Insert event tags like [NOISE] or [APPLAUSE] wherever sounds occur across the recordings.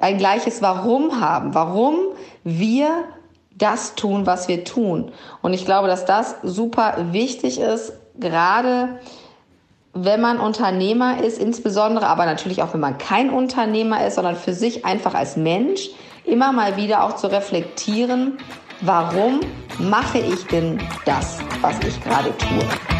ein gleiches Warum haben, warum wir das tun, was wir tun. Und ich glaube, dass das super wichtig ist, gerade wenn man Unternehmer ist, insbesondere, aber natürlich auch wenn man kein Unternehmer ist, sondern für sich einfach als Mensch immer mal wieder auch zu reflektieren, warum mache ich denn das, was ich gerade tue.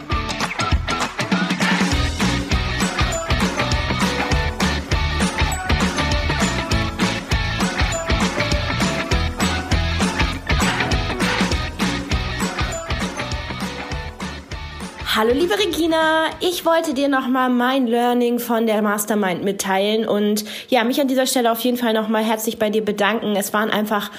Hallo liebe Regina, ich wollte dir nochmal mein Learning von der Mastermind mitteilen und ja, mich an dieser Stelle auf jeden Fall nochmal herzlich bei dir bedanken. Es waren einfach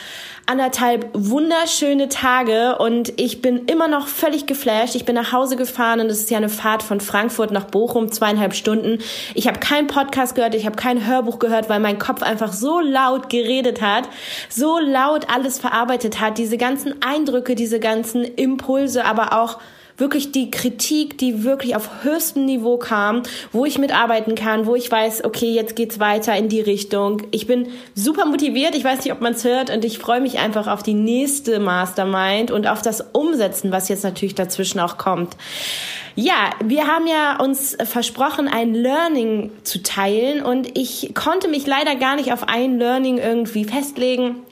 anderthalb wunderschöne Tage und ich bin immer noch völlig geflasht. Ich bin nach Hause gefahren und es ist ja eine Fahrt von Frankfurt nach Bochum, zweieinhalb Stunden. Ich habe keinen Podcast gehört, ich habe kein Hörbuch gehört, weil mein Kopf einfach so laut geredet hat, so laut alles verarbeitet hat, diese ganzen Eindrücke, diese ganzen Impulse, aber auch wirklich die Kritik, die wirklich auf höchstem Niveau kam, wo ich mitarbeiten kann, wo ich weiß, okay, jetzt geht's weiter in die Richtung. Ich bin super motiviert, ich weiß nicht, ob man es hört und ich freue mich einfach auf die nächste Mastermind und auf das Umsetzen, was jetzt natürlich dazwischen auch kommt. Ja, wir haben ja uns versprochen, ein Learning zu teilen und ich konnte mich leider gar nicht auf ein Learning irgendwie festlegen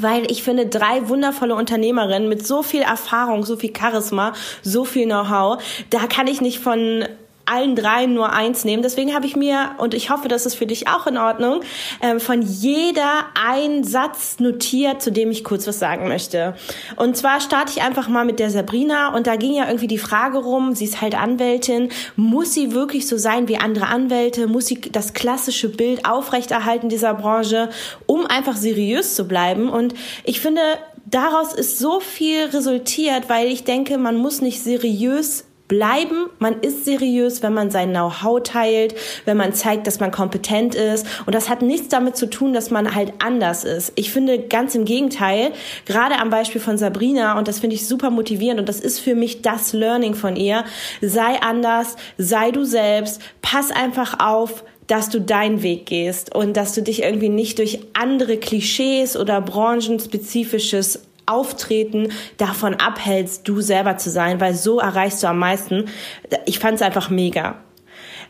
weil ich finde, drei wundervolle Unternehmerinnen mit so viel Erfahrung, so viel Charisma, so viel Know-how, da kann ich nicht von allen dreien nur eins nehmen. Deswegen habe ich mir, und ich hoffe, das ist für dich auch in Ordnung, äh, von jeder einen Satz notiert, zu dem ich kurz was sagen möchte. Und zwar starte ich einfach mal mit der Sabrina und da ging ja irgendwie die Frage rum, sie ist halt Anwältin, muss sie wirklich so sein wie andere Anwälte? Muss sie das klassische Bild aufrechterhalten dieser Branche, um einfach seriös zu bleiben? Und ich finde, daraus ist so viel resultiert, weil ich denke, man muss nicht seriös bleiben. Man ist seriös, wenn man sein Know-how teilt, wenn man zeigt, dass man kompetent ist. Und das hat nichts damit zu tun, dass man halt anders ist. Ich finde ganz im Gegenteil, gerade am Beispiel von Sabrina, und das finde ich super motivierend und das ist für mich das Learning von ihr, sei anders, sei du selbst, pass einfach auf, dass du deinen Weg gehst und dass du dich irgendwie nicht durch andere Klischees oder branchenspezifisches Auftreten davon abhältst, du selber zu sein, weil so erreichst du am meisten. Ich fand es einfach mega.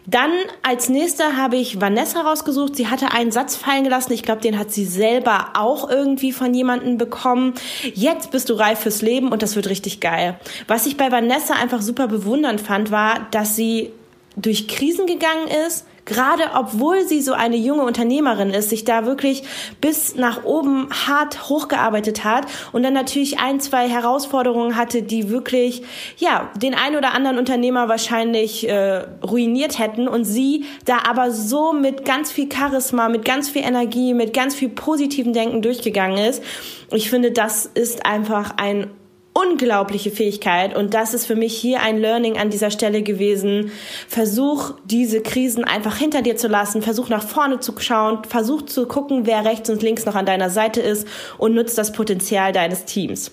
Dann als nächster habe ich Vanessa rausgesucht. Sie hatte einen Satz fallen gelassen. Ich glaube, den hat sie selber auch irgendwie von jemandem bekommen. Jetzt bist du reif fürs Leben und das wird richtig geil. Was ich bei Vanessa einfach super bewundernd fand, war, dass sie durch Krisen gegangen ist, gerade obwohl sie so eine junge Unternehmerin ist, sich da wirklich bis nach oben hart hochgearbeitet hat und dann natürlich ein, zwei Herausforderungen hatte, die wirklich, ja, den einen oder anderen Unternehmer wahrscheinlich äh, ruiniert hätten und sie da aber so mit ganz viel Charisma, mit ganz viel Energie, mit ganz viel positiven Denken durchgegangen ist. Ich finde, das ist einfach ein unglaubliche Fähigkeit. Und das ist für mich hier ein Learning an dieser Stelle gewesen. Versuch diese Krisen einfach hinter dir zu lassen, versuch nach vorne zu schauen, versuch zu gucken, wer rechts und links noch an deiner Seite ist. Und nutzt das Potenzial deines Teams.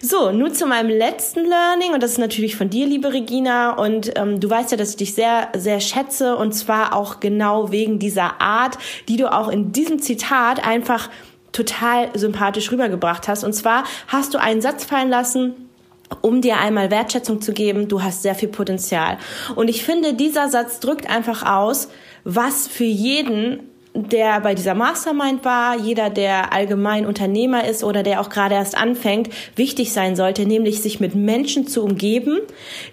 So, nun zu meinem letzten Learning. Und das ist natürlich von dir, liebe Regina. Und ähm, du weißt ja, dass ich dich sehr, sehr schätze. Und zwar auch genau wegen dieser Art, die du auch in diesem Zitat einfach total sympathisch rübergebracht hast. Und zwar hast du einen Satz fallen lassen, um dir einmal Wertschätzung zu geben, du hast sehr viel Potenzial. Und ich finde, dieser Satz drückt einfach aus, was für jeden der bei dieser Mastermind war, jeder, der allgemein Unternehmer ist oder der auch gerade erst anfängt, wichtig sein sollte, nämlich sich mit Menschen zu umgeben,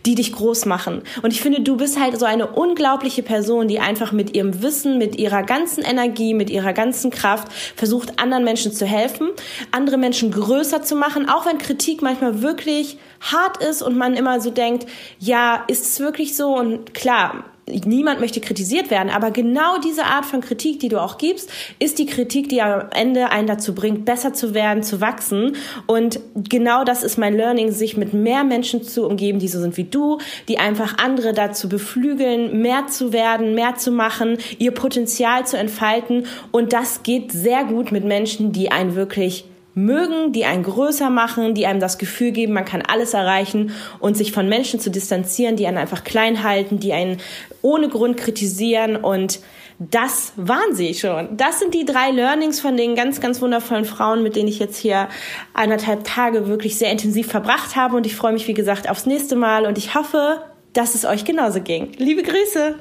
die dich groß machen. Und ich finde, du bist halt so eine unglaubliche Person, die einfach mit ihrem Wissen, mit ihrer ganzen Energie, mit ihrer ganzen Kraft versucht, anderen Menschen zu helfen, andere Menschen größer zu machen, auch wenn Kritik manchmal wirklich hart ist und man immer so denkt, ja, ist es wirklich so? Und klar, niemand möchte kritisiert werden, aber genau diese Art von Kritik, die du auch gibst, ist die Kritik, die am Ende einen dazu bringt, besser zu werden, zu wachsen. Und genau das ist mein Learning, sich mit mehr Menschen zu umgeben, die so sind wie du, die einfach andere dazu beflügeln, mehr zu werden, mehr zu machen, ihr Potenzial zu entfalten. Und das geht sehr gut mit Menschen, die einen wirklich mögen, die einen größer machen, die einem das Gefühl geben, man kann alles erreichen und sich von Menschen zu distanzieren, die einen einfach klein halten, die einen ohne Grund kritisieren und das waren sie schon. Das sind die drei Learnings von den ganz, ganz wundervollen Frauen, mit denen ich jetzt hier eineinhalb Tage wirklich sehr intensiv verbracht habe. Und ich freue mich, wie gesagt, aufs nächste Mal und ich hoffe, dass es euch genauso ging. Liebe Grüße!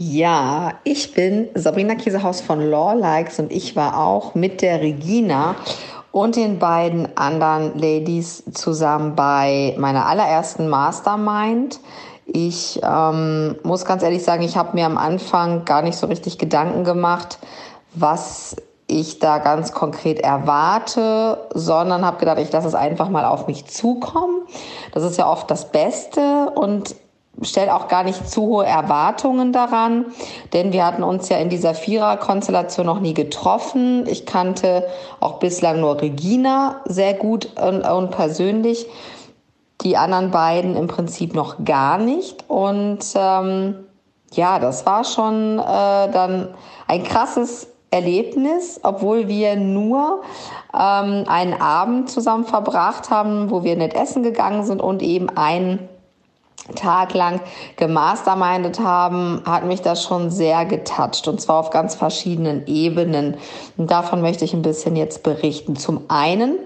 Ja, ich bin Sabrina Käsehaus von Law Likes und ich war auch mit der Regina und den beiden anderen Ladies zusammen bei meiner allerersten Mastermind. Ich ähm, muss ganz ehrlich sagen, ich habe mir am Anfang gar nicht so richtig Gedanken gemacht, was ich da ganz konkret erwarte, sondern habe gedacht, ich lasse es einfach mal auf mich zukommen. Das ist ja oft das Beste und stellt auch gar nicht zu hohe Erwartungen daran, denn wir hatten uns ja in dieser Vierer-Konstellation noch nie getroffen. Ich kannte auch bislang nur Regina sehr gut und, und persönlich, die anderen beiden im Prinzip noch gar nicht. Und ähm, ja, das war schon äh, dann ein krasses Erlebnis, obwohl wir nur ähm, einen Abend zusammen verbracht haben, wo wir nett essen gegangen sind und eben einen Tag lang gemastermindet haben, hat mich das schon sehr getoucht und zwar auf ganz verschiedenen Ebenen. Und davon möchte ich ein bisschen jetzt berichten. Zum einen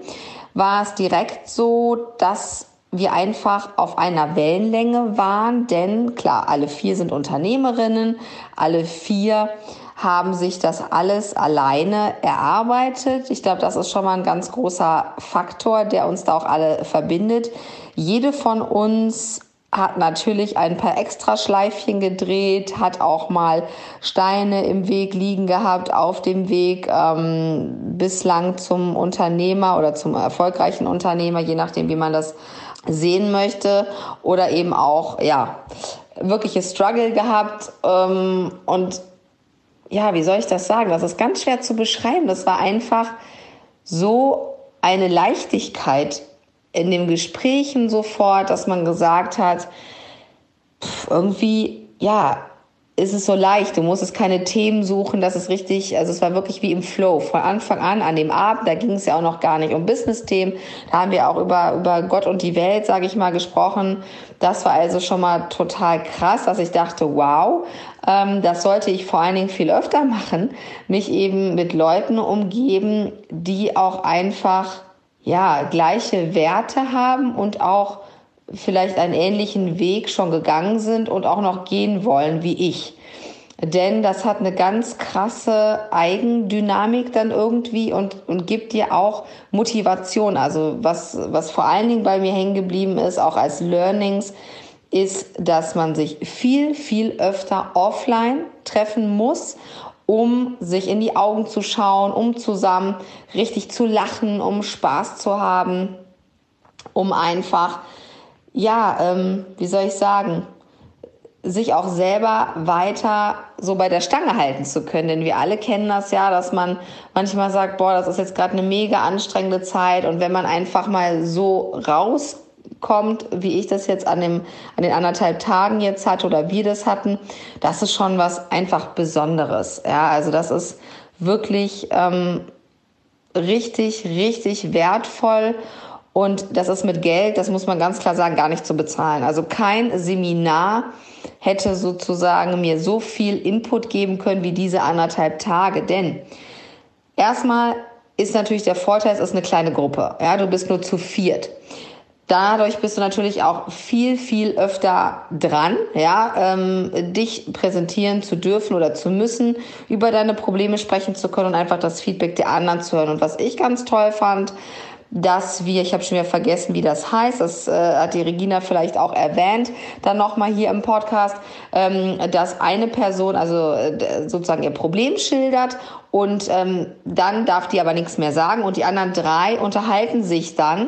war es direkt so, dass wir einfach auf einer Wellenlänge waren, denn klar, alle vier sind Unternehmerinnen, alle vier haben sich das alles alleine erarbeitet. Ich glaube, das ist schon mal ein ganz großer Faktor, der uns da auch alle verbindet. Jede von uns hat natürlich ein paar Extraschleifchen gedreht, hat auch mal Steine im Weg liegen gehabt auf dem Weg ähm, bislang zum Unternehmer oder zum erfolgreichen Unternehmer, je nachdem, wie man das sehen möchte, oder eben auch ja wirkliche Struggle gehabt ähm, und ja, wie soll ich das sagen? Das ist ganz schwer zu beschreiben. Das war einfach so eine Leichtigkeit in den Gesprächen sofort, dass man gesagt hat, pff, irgendwie, ja, ist es so leicht. Du musstest keine Themen suchen, das ist richtig, also es war wirklich wie im Flow. Von Anfang an, an dem Abend, da ging es ja auch noch gar nicht um Business-Themen. Da haben wir auch über, über Gott und die Welt, sage ich mal, gesprochen. Das war also schon mal total krass, dass ich dachte, wow, ähm, das sollte ich vor allen Dingen viel öfter machen. Mich eben mit Leuten umgeben, die auch einfach ja, gleiche Werte haben und auch vielleicht einen ähnlichen Weg schon gegangen sind und auch noch gehen wollen wie ich. Denn das hat eine ganz krasse Eigendynamik dann irgendwie und, und gibt dir auch Motivation. Also was, was vor allen Dingen bei mir hängen geblieben ist, auch als Learnings, ist, dass man sich viel, viel öfter offline treffen muss um sich in die Augen zu schauen, um zusammen richtig zu lachen, um Spaß zu haben, um einfach, ja, ähm, wie soll ich sagen, sich auch selber weiter so bei der Stange halten zu können. Denn wir alle kennen das ja, dass man manchmal sagt, boah, das ist jetzt gerade eine mega anstrengende Zeit. Und wenn man einfach mal so raus kommt, wie ich das jetzt an, dem, an den anderthalb Tagen jetzt hatte oder wir das hatten, das ist schon was einfach Besonderes. Ja, also das ist wirklich ähm, richtig, richtig wertvoll. Und das ist mit Geld, das muss man ganz klar sagen, gar nicht zu bezahlen. Also kein Seminar hätte sozusagen mir so viel Input geben können wie diese anderthalb Tage. Denn erstmal ist natürlich der Vorteil, es ist eine kleine Gruppe. Ja, du bist nur zu viert. Dadurch bist du natürlich auch viel, viel öfter dran, ja, ähm, dich präsentieren zu dürfen oder zu müssen, über deine Probleme sprechen zu können und einfach das Feedback der anderen zu hören. Und was ich ganz toll fand, dass wir, ich habe schon wieder vergessen, wie das heißt, das äh, hat die Regina vielleicht auch erwähnt, dann nochmal hier im Podcast, ähm, dass eine Person also äh, sozusagen ihr Problem schildert und ähm, dann darf die aber nichts mehr sagen und die anderen drei unterhalten sich dann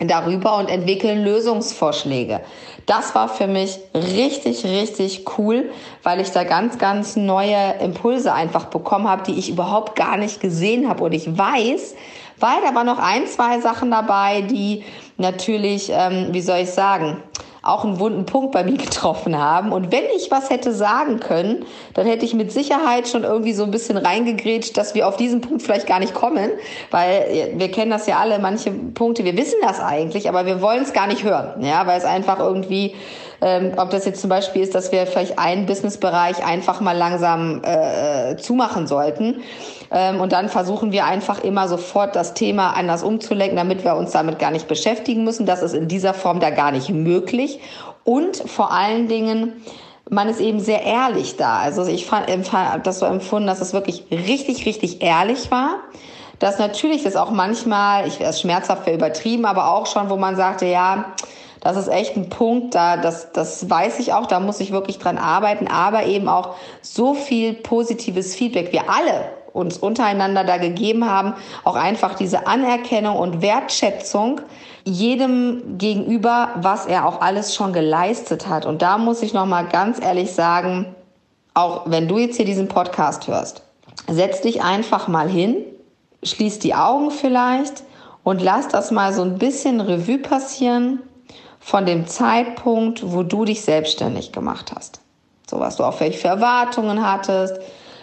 darüber und entwickeln Lösungsvorschläge. Das war für mich richtig, richtig cool, weil ich da ganz, ganz neue Impulse einfach bekommen habe, die ich überhaupt gar nicht gesehen habe. Und ich weiß, weil da waren noch ein, zwei Sachen dabei, die natürlich, ähm, wie soll ich sagen, auch einen wunden Punkt bei mir getroffen haben. Und wenn ich was hätte sagen können, dann hätte ich mit Sicherheit schon irgendwie so ein bisschen reingegrätscht, dass wir auf diesen Punkt vielleicht gar nicht kommen, weil wir kennen das ja alle, manche Punkte, wir wissen das eigentlich, aber wir wollen es gar nicht hören, ja, weil es einfach irgendwie ähm, ob das jetzt zum Beispiel ist, dass wir vielleicht einen Businessbereich einfach mal langsam äh, zumachen sollten. Ähm, und dann versuchen wir einfach immer sofort das Thema anders umzulenken, damit wir uns damit gar nicht beschäftigen müssen. Das ist in dieser Form da gar nicht möglich. Und vor allen Dingen, man ist eben sehr ehrlich da. Also ich habe das so empfunden, dass es wirklich richtig, richtig ehrlich war. Dass natürlich das auch manchmal, ich wäre schmerzhaft für übertrieben, aber auch schon, wo man sagte, ja, das ist echt ein Punkt, da das, das weiß ich auch, da muss ich wirklich dran arbeiten, aber eben auch so viel positives Feedback. Wir alle uns untereinander da gegeben haben, auch einfach diese Anerkennung und Wertschätzung jedem gegenüber, was er auch alles schon geleistet hat. Und da muss ich noch mal ganz ehrlich sagen, auch wenn du jetzt hier diesen Podcast hörst, setz dich einfach mal hin, schließ die Augen vielleicht und lass das mal so ein bisschen Revue passieren von dem Zeitpunkt, wo du dich selbstständig gemacht hast. So was du auch vielleicht für Erwartungen hattest,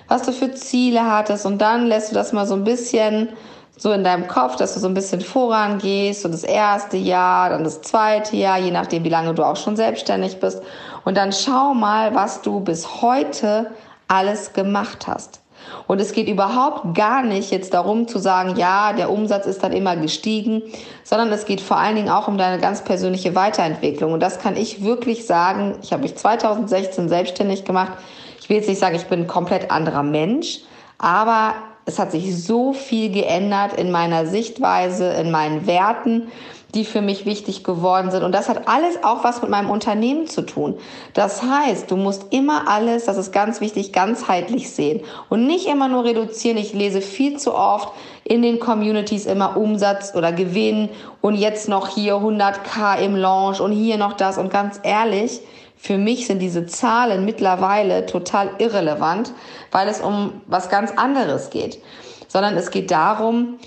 was du für Ziele hattest und dann lässt du das mal so ein bisschen so in deinem Kopf, dass du so ein bisschen vorangehst, so das erste Jahr, dann das zweite Jahr, je nachdem, wie lange du auch schon selbstständig bist. Und dann schau mal, was du bis heute alles gemacht hast. Und es geht überhaupt gar nicht jetzt darum zu sagen, ja, der Umsatz ist dann immer gestiegen, sondern es geht vor allen Dingen auch um deine ganz persönliche Weiterentwicklung. Und das kann ich wirklich sagen. Ich habe mich 2016 selbstständig gemacht. Ich will jetzt nicht sagen, ich bin ein komplett anderer Mensch, aber es hat sich so viel geändert in meiner Sichtweise, in meinen Werten die für mich wichtig geworden sind. Und das hat alles auch was mit meinem Unternehmen zu tun. Das heißt, du musst immer alles, das ist ganz wichtig, ganzheitlich sehen und nicht immer nur reduzieren. Ich lese viel zu oft in den Communities immer Umsatz oder Gewinn und jetzt noch hier 100k im Launch und hier noch das. Und ganz ehrlich, für mich sind diese Zahlen mittlerweile total irrelevant, weil es um was ganz anderes geht. Sondern es geht darum,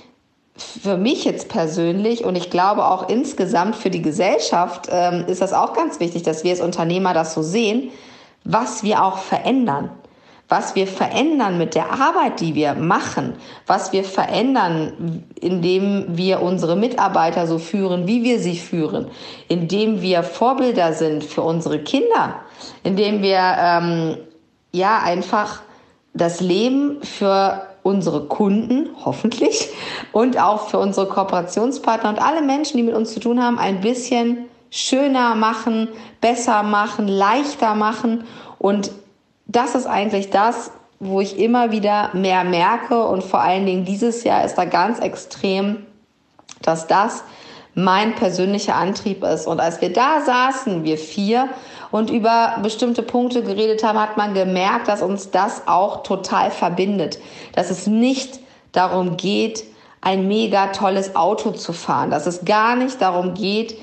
für mich jetzt persönlich und ich glaube auch insgesamt für die Gesellschaft ähm, ist das auch ganz wichtig, dass wir als Unternehmer das so sehen, was wir auch verändern. Was wir verändern mit der Arbeit, die wir machen, was wir verändern, indem wir unsere Mitarbeiter so führen, wie wir sie führen, indem wir Vorbilder sind für unsere Kinder, indem wir ähm, ja einfach das Leben für unsere Kunden, hoffentlich, und auch für unsere Kooperationspartner und alle Menschen, die mit uns zu tun haben, ein bisschen schöner machen, besser machen, leichter machen. Und das ist eigentlich das, wo ich immer wieder mehr merke. Und vor allen Dingen dieses Jahr ist da ganz extrem, dass das mein persönlicher Antrieb ist. Und als wir da saßen, wir vier, und über bestimmte Punkte geredet haben, hat man gemerkt, dass uns das auch total verbindet. Dass es nicht darum geht, ein mega tolles Auto zu fahren, dass es gar nicht darum geht,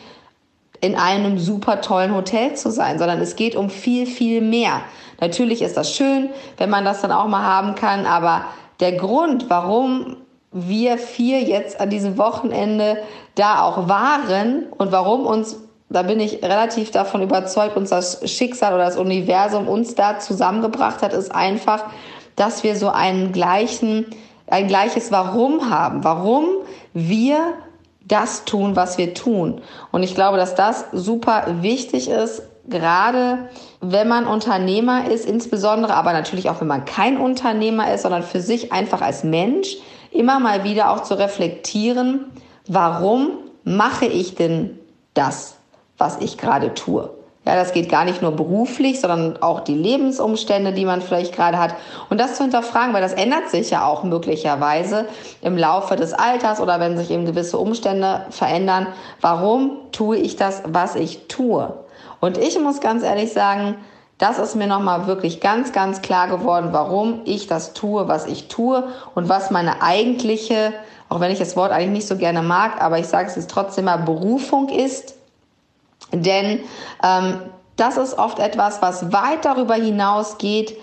in einem super tollen Hotel zu sein, sondern es geht um viel, viel mehr. Natürlich ist das schön, wenn man das dann auch mal haben kann, aber der Grund, warum wir vier jetzt an diesem Wochenende da auch waren und warum uns da bin ich relativ davon überzeugt, uns das Schicksal oder das Universum uns da zusammengebracht hat, ist einfach, dass wir so einen gleichen, ein gleiches Warum haben. Warum wir das tun, was wir tun. Und ich glaube, dass das super wichtig ist, gerade wenn man Unternehmer ist, insbesondere, aber natürlich auch wenn man kein Unternehmer ist, sondern für sich einfach als Mensch, immer mal wieder auch zu reflektieren, warum mache ich denn das? Was ich gerade tue. Ja, das geht gar nicht nur beruflich, sondern auch die Lebensumstände, die man vielleicht gerade hat. Und das zu hinterfragen, weil das ändert sich ja auch möglicherweise im Laufe des Alters oder wenn sich eben gewisse Umstände verändern. Warum tue ich das, was ich tue? Und ich muss ganz ehrlich sagen, Das ist mir nochmal wirklich ganz, ganz klar geworden, warum ich das tue, was ich tue und was meine eigentliche, auch wenn ich das Wort eigentlich nicht so gerne mag, aber ich sage es jetzt trotzdem mal, Berufung ist. Denn ähm, das ist oft etwas, was weit darüber hinausgeht,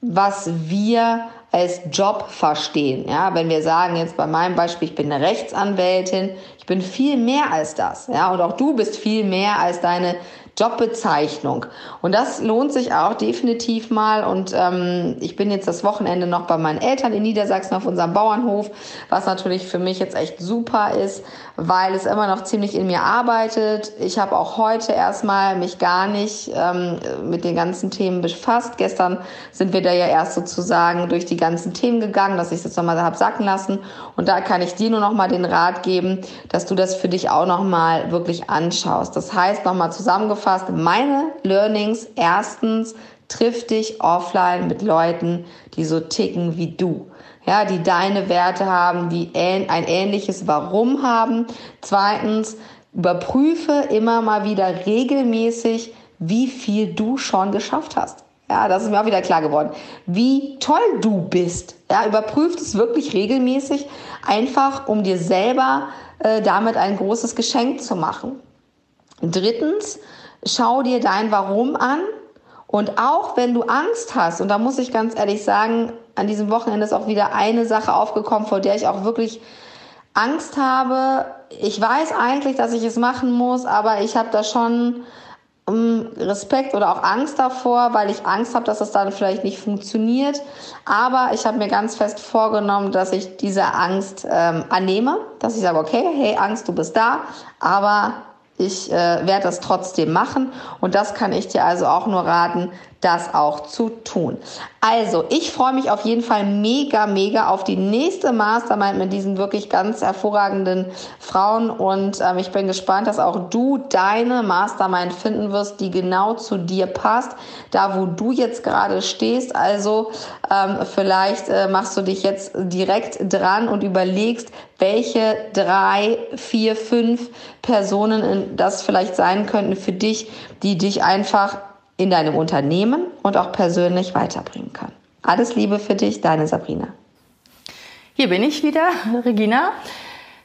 was wir als Job verstehen. Ja, wenn wir sagen jetzt bei meinem Beispiel, ich bin eine Rechtsanwältin, ich bin viel mehr als das. Ja, und auch du bist viel mehr als deine Jobbezeichnung. Und das lohnt sich auch definitiv mal. Und ähm, ich bin jetzt das Wochenende noch bei meinen Eltern in Niedersachsen auf unserem Bauernhof, was natürlich für mich jetzt echt super ist, weil es immer noch ziemlich in mir arbeitet. Ich habe auch heute erstmal mich gar nicht ähm, mit den ganzen Themen befasst. Gestern sind wir da ja erst sozusagen durch die ganzen Themen gegangen, dass ich jetzt nochmal habe sacken lassen. Und da kann ich dir nur nochmal den Rat geben, dass du das für dich auch nochmal wirklich anschaust. Das heißt, nochmal zusammengefasst, zusammengefasst, meine Learnings. Erstens, triff dich offline mit Leuten, die so ticken wie du. Ja, die deine Werte haben, die ein ähnliches Warum haben. Zweitens, überprüfe immer mal wieder regelmäßig, wie viel du schon geschafft hast. Ja, das ist mir auch wieder klar geworden. Wie toll du bist. Ja, überprüft es wirklich regelmäßig, einfach um dir selber äh, damit ein großes Geschenk zu machen. Drittens, schau dir dein Warum an. Und auch wenn du Angst hast, und da muss ich ganz ehrlich sagen, an diesem Wochenende ist auch wieder eine Sache aufgekommen, vor der ich auch wirklich Angst habe. Ich weiß eigentlich, dass ich es machen muss, aber ich habe da schon um, Respekt oder auch Angst davor, weil ich Angst habe, dass es dann vielleicht nicht funktioniert. Aber ich habe mir ganz fest vorgenommen, dass ich diese Angst ähm, annehme, dass ich sage, okay, hey Angst, du bist da, aber ich äh, werde das trotzdem machen. Und das kann ich dir also auch nur raten, das auch zu tun. Also, ich freue mich auf jeden Fall mega, mega auf die nächste Mastermind mit diesen wirklich ganz hervorragenden Frauen und ähm, ich bin gespannt, dass auch du deine Mastermind finden wirst, die genau zu dir passt, da wo du jetzt gerade stehst. Also, ähm, vielleicht äh, machst du dich jetzt direkt dran und überlegst, welche drei, vier, fünf Personen das vielleicht sein könnten für dich, die dich einfach in deinem Unternehmen und auch persönlich weiterbringen können. Alles Liebe für dich, deine Sabrina. Hier bin ich wieder, [LAUGHS] Regina.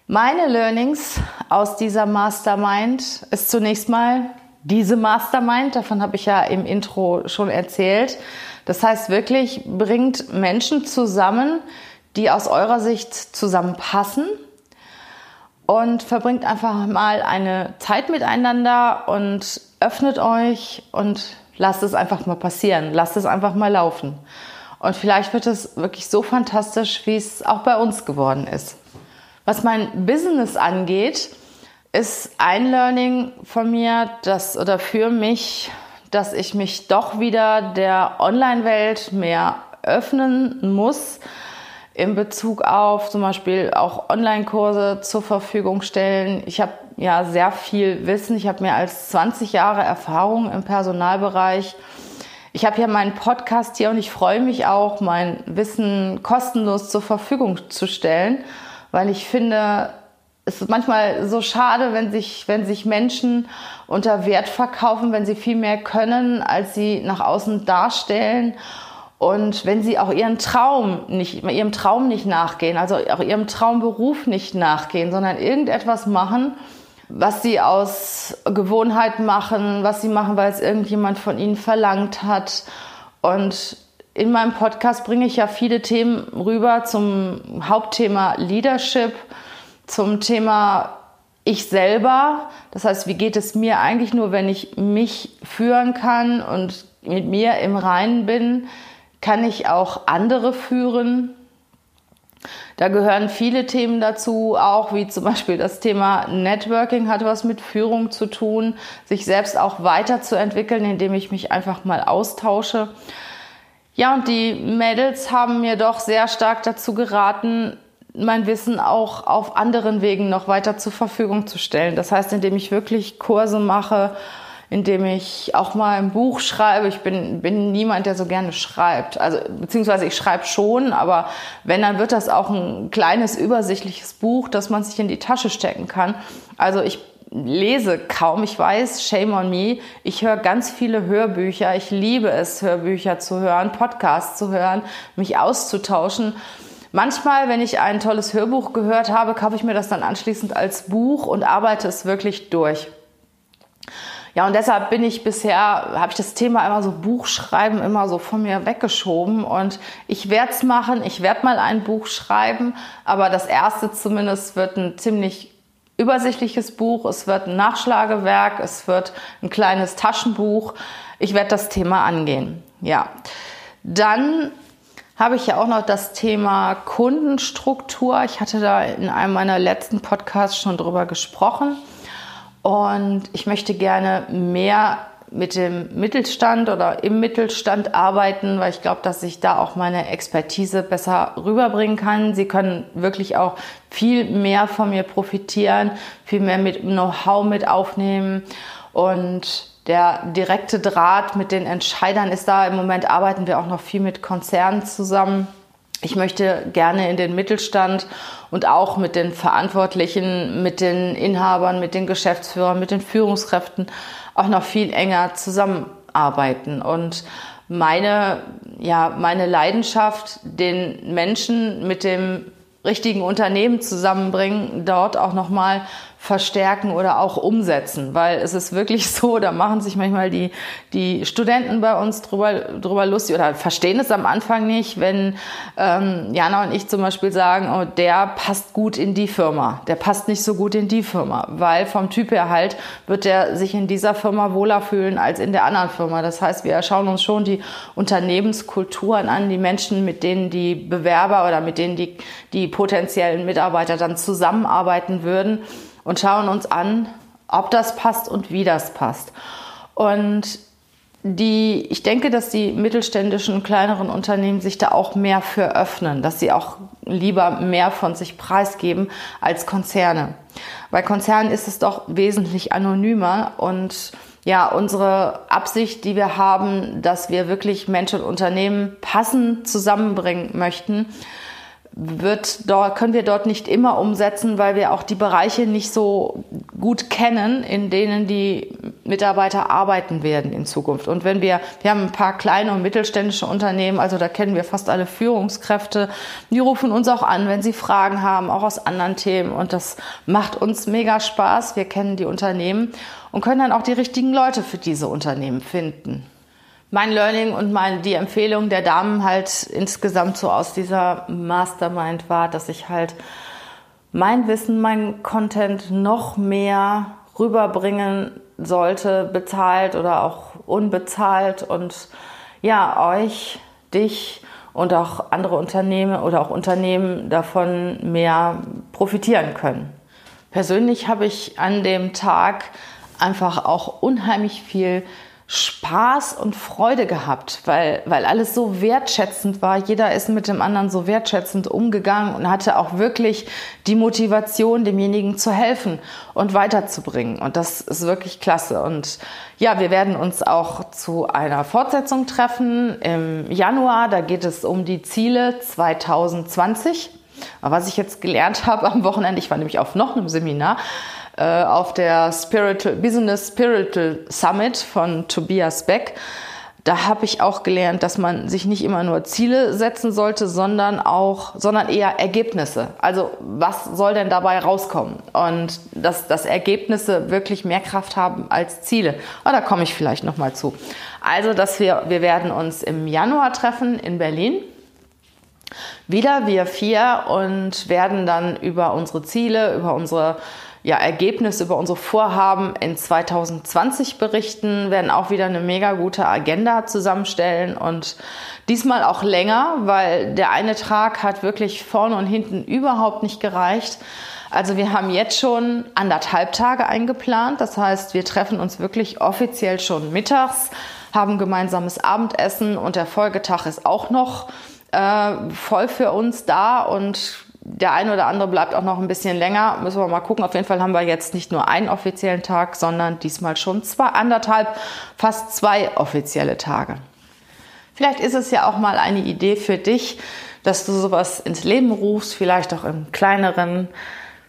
Meine Learnings aus dieser Mastermind ist zunächst mal diese Mastermind, davon habe ich ja im Intro schon erzählt. Das heißt wirklich, bringt Menschen zusammen, die aus eurer Sicht zusammenpassen und verbringt einfach mal eine Zeit miteinander und öffnet euch und lasst es einfach mal passieren, lasst es einfach mal laufen. Und vielleicht wird es wirklich so fantastisch, wie es auch bei uns geworden ist. Was mein Business angeht, ist ein Learning von mir, das oder für mich, dass ich mich doch wieder der Online-Welt mehr öffnen muss in Bezug auf zum Beispiel auch Online-Kurse zur Verfügung stellen. Ich habe ja sehr viel Wissen. Ich habe mehr als 20 Jahre Erfahrung im Personalbereich. Ich habe hier meinen Podcast hier und ich freue mich auch, mein Wissen kostenlos zur Verfügung zu stellen, weil ich finde, es ist manchmal so schade, wenn sich, wenn sich Menschen unter Wert verkaufen, wenn sie viel mehr können, als sie nach außen darstellen und wenn sie auch ihren Traum nicht, ihrem Traum nicht nachgehen, also auch ihrem Traumberuf nicht nachgehen, sondern irgendetwas machen, was sie aus Gewohnheit machen, was sie machen, weil es irgendjemand von ihnen verlangt hat. Und in meinem Podcast bringe ich ja viele Themen rüber zum Hauptthema Leadership, zum Thema ich selber. Das heißt, wie geht es mir eigentlich nur, wenn ich mich führen kann und mit mir im Reinen bin? Kann ich auch andere führen. Da gehören viele Themen dazu, auch wie zum Beispiel das Thema Networking hat was mit Führung zu tun, sich selbst auch weiterzuentwickeln, indem ich mich einfach mal austausche. Ja, und die Mädels haben mir doch sehr stark dazu geraten, mein Wissen auch auf anderen Wegen noch weiter zur Verfügung zu stellen. Das heißt, indem ich wirklich Kurse mache, indem ich auch mal ein Buch schreibe. Ich bin, bin niemand, der so gerne schreibt. Also, beziehungsweise ich schreibe schon, aber wenn, dann wird das auch ein kleines, übersichtliches Buch, das man sich in die Tasche stecken kann. Also ich lese kaum, ich weiß, shame on me. Ich höre ganz viele Hörbücher. Ich liebe es, Hörbücher zu hören, Podcasts zu hören, mich auszutauschen. Manchmal, wenn ich ein tolles Hörbuch gehört habe, kaufe ich mir das dann anschließend als Buch und arbeite es wirklich durch. Ja, und deshalb bin ich bisher, habe ich das Thema immer so Buchschreiben immer so von mir weggeschoben und ich werde es machen, ich werde mal ein Buch schreiben, aber das erste zumindest wird ein ziemlich übersichtliches Buch, es wird ein Nachschlagewerk, es wird ein kleines Taschenbuch. Ich werde das Thema angehen. Ja. Dann habe ich ja auch noch das Thema Kundenstruktur. Ich hatte da in einem meiner letzten Podcasts schon drüber gesprochen. Und ich möchte gerne mehr mit dem Mittelstand oder im Mittelstand arbeiten, weil ich glaube, dass ich da auch meine Expertise besser rüberbringen kann. Sie können wirklich auch viel mehr von mir profitieren, viel mehr mit Know-how mit aufnehmen und der direkte Draht mit den Entscheidern ist da. Im Moment arbeiten wir auch noch viel mit Konzernen zusammen. Ich möchte gerne in den Mittelstand und auch mit den Verantwortlichen, mit den Inhabern, mit den Geschäftsführern, mit den Führungskräften auch noch viel enger zusammenarbeiten. Und meine, ja, meine Leidenschaft, den Menschen mit dem richtigen Unternehmen zusammenbringen, dort auch nochmal verstärken oder auch umsetzen, weil es ist wirklich [LAUGHS] so, da machen sich manchmal die, die Studenten bei uns drüber, drüber lustig oder verstehen es am Anfang nicht, wenn ähm, Jana und ich zum Beispiel sagen, oh, der passt gut in die Firma, der passt nicht so gut in die Firma, weil vom Typ her halt wird der sich in dieser Firma wohler fühlen als in der anderen Firma. Das heißt, wir schauen uns schon die Unternehmenskulturen an, die Menschen, mit denen die Bewerber oder mit denen die, die potenziellen Mitarbeiter dann zusammenarbeiten würden und schauen uns an, ob das passt und wie das passt. Und die, ich denke, dass die mittelständischen, kleineren Unternehmen sich da auch mehr für öffnen, dass sie auch lieber mehr von sich preisgeben als Konzerne. Bei Konzernen ist es doch wesentlich anonymer und ja, unsere Absicht, die wir haben, dass wir wirklich Menschen und Unternehmen passend zusammenbringen möchten, wird dort, können wir dort nicht immer umsetzen, weil wir auch die Bereiche nicht so gut kennen, in denen die Mitarbeiter arbeiten werden in Zukunft. Und wenn wir, wir haben ein paar kleine und mittelständische Unternehmen, also da kennen wir fast alle Führungskräfte, die rufen uns auch an, wenn sie Fragen haben, auch aus anderen Themen. Und das macht uns mega Spaß. Wir kennen die Unternehmen und können dann auch die richtigen Leute für diese Unternehmen finden mein Learning und meine, die Empfehlung der Damen halt insgesamt so aus dieser Mastermind war, dass ich halt mein Wissen, mein Content noch mehr rüberbringen sollte, bezahlt oder auch unbezahlt und ja, euch, dich und auch andere Unternehmen oder auch Unternehmen davon mehr profitieren können. Persönlich habe ich an dem Tag einfach auch unheimlich viel Spaß und Freude gehabt, weil, weil alles so wertschätzend war. Jeder ist mit dem anderen so wertschätzend umgegangen und hatte auch wirklich die Motivation, demjenigen zu helfen und weiterzubringen. Und das ist wirklich klasse. Und ja, wir werden uns auch zu einer Fortsetzung treffen im Januar. Da geht es um die Ziele 2020. Was ich jetzt gelernt [LAUGHS] habe am Wochenende, ich war nämlich auf noch einem Seminar, äh, auf der Spiritual, Business Spiritual Summit von Tobias Beck. Da habe ich auch gelernt, dass man sich nicht immer nur Ziele setzen sollte, sondern auch, sondern eher Ergebnisse. Also was soll denn dabei rauskommen? Und dass, dass Ergebnisse wirklich mehr Kraft haben als Ziele. Aber da komme ich vielleicht noch mal zu. Also, dass wir, wir werden uns im Januar treffen in Berlin wieder wir vier und werden dann über unsere Ziele, über unsere ja, Ergebnisse über unsere Vorhaben in 2020 berichten, werden auch wieder eine mega gute Agenda zusammenstellen und diesmal auch länger, weil der eine Tag hat wirklich vorne und hinten überhaupt nicht gereicht. Also wir haben jetzt schon anderthalb Tage eingeplant. Das heißt, wir treffen uns wirklich offiziell schon mittags, haben gemeinsames Abendessen und der Folgetag ist auch noch äh, voll für uns da und der eine oder andere bleibt auch noch ein bisschen länger. Müssen wir mal gucken. Auf jeden Fall haben wir jetzt nicht nur einen offiziellen Tag, sondern diesmal schon zwei, anderthalb, fast zwei offizielle Tage. Vielleicht ist es ja auch mal eine Idee für dich, dass du sowas ins Leben rufst, vielleicht auch im kleineren.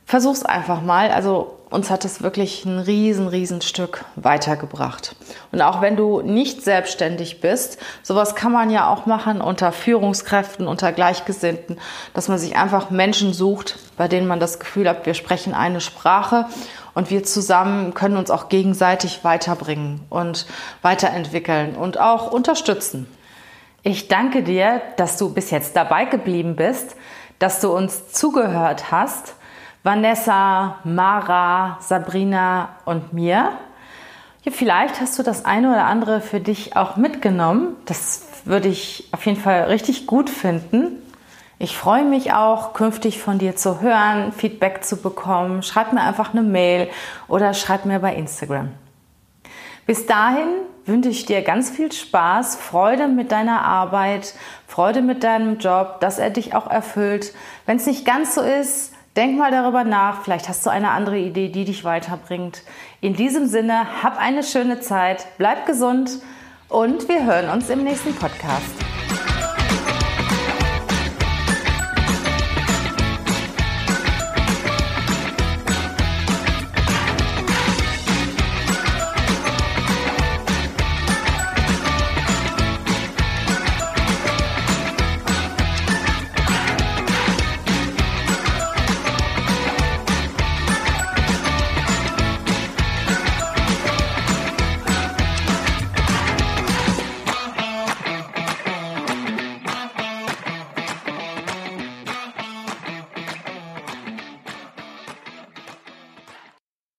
Versuch's einfach mal. Also uns hat es wirklich ein riesen, riesen Stück weitergebracht. Und auch wenn du nicht selbstständig bist, sowas kann man ja auch machen unter Führungskräften, unter Gleichgesinnten, dass man sich einfach Menschen sucht, bei denen man das Gefühl hat, wir sprechen eine Sprache und wir zusammen können uns auch gegenseitig weiterbringen und weiterentwickeln und auch unterstützen. Ich danke dir, dass du bis jetzt dabei geblieben bist, dass du uns zugehört hast. Vanessa, Mara, Sabrina und mir. Ja, vielleicht hast du das eine oder andere für dich auch mitgenommen. Das würde ich auf jeden Fall richtig gut finden. Ich freue mich auch, künftig von dir zu hören, Feedback zu bekommen. Schreib mir einfach eine Mail oder schreib mir bei Instagram. Bis dahin wünsche ich dir ganz viel Spaß, Freude mit deiner Arbeit, Freude mit deinem Job, dass er dich auch erfüllt. Wenn es nicht ganz so ist, denk mal darüber nach. Vielleicht hast du eine andere Idee, die dich weiterbringt. In diesem Sinne, hab eine schöne Zeit, bleib gesund und wir hören uns im nächsten Podcast.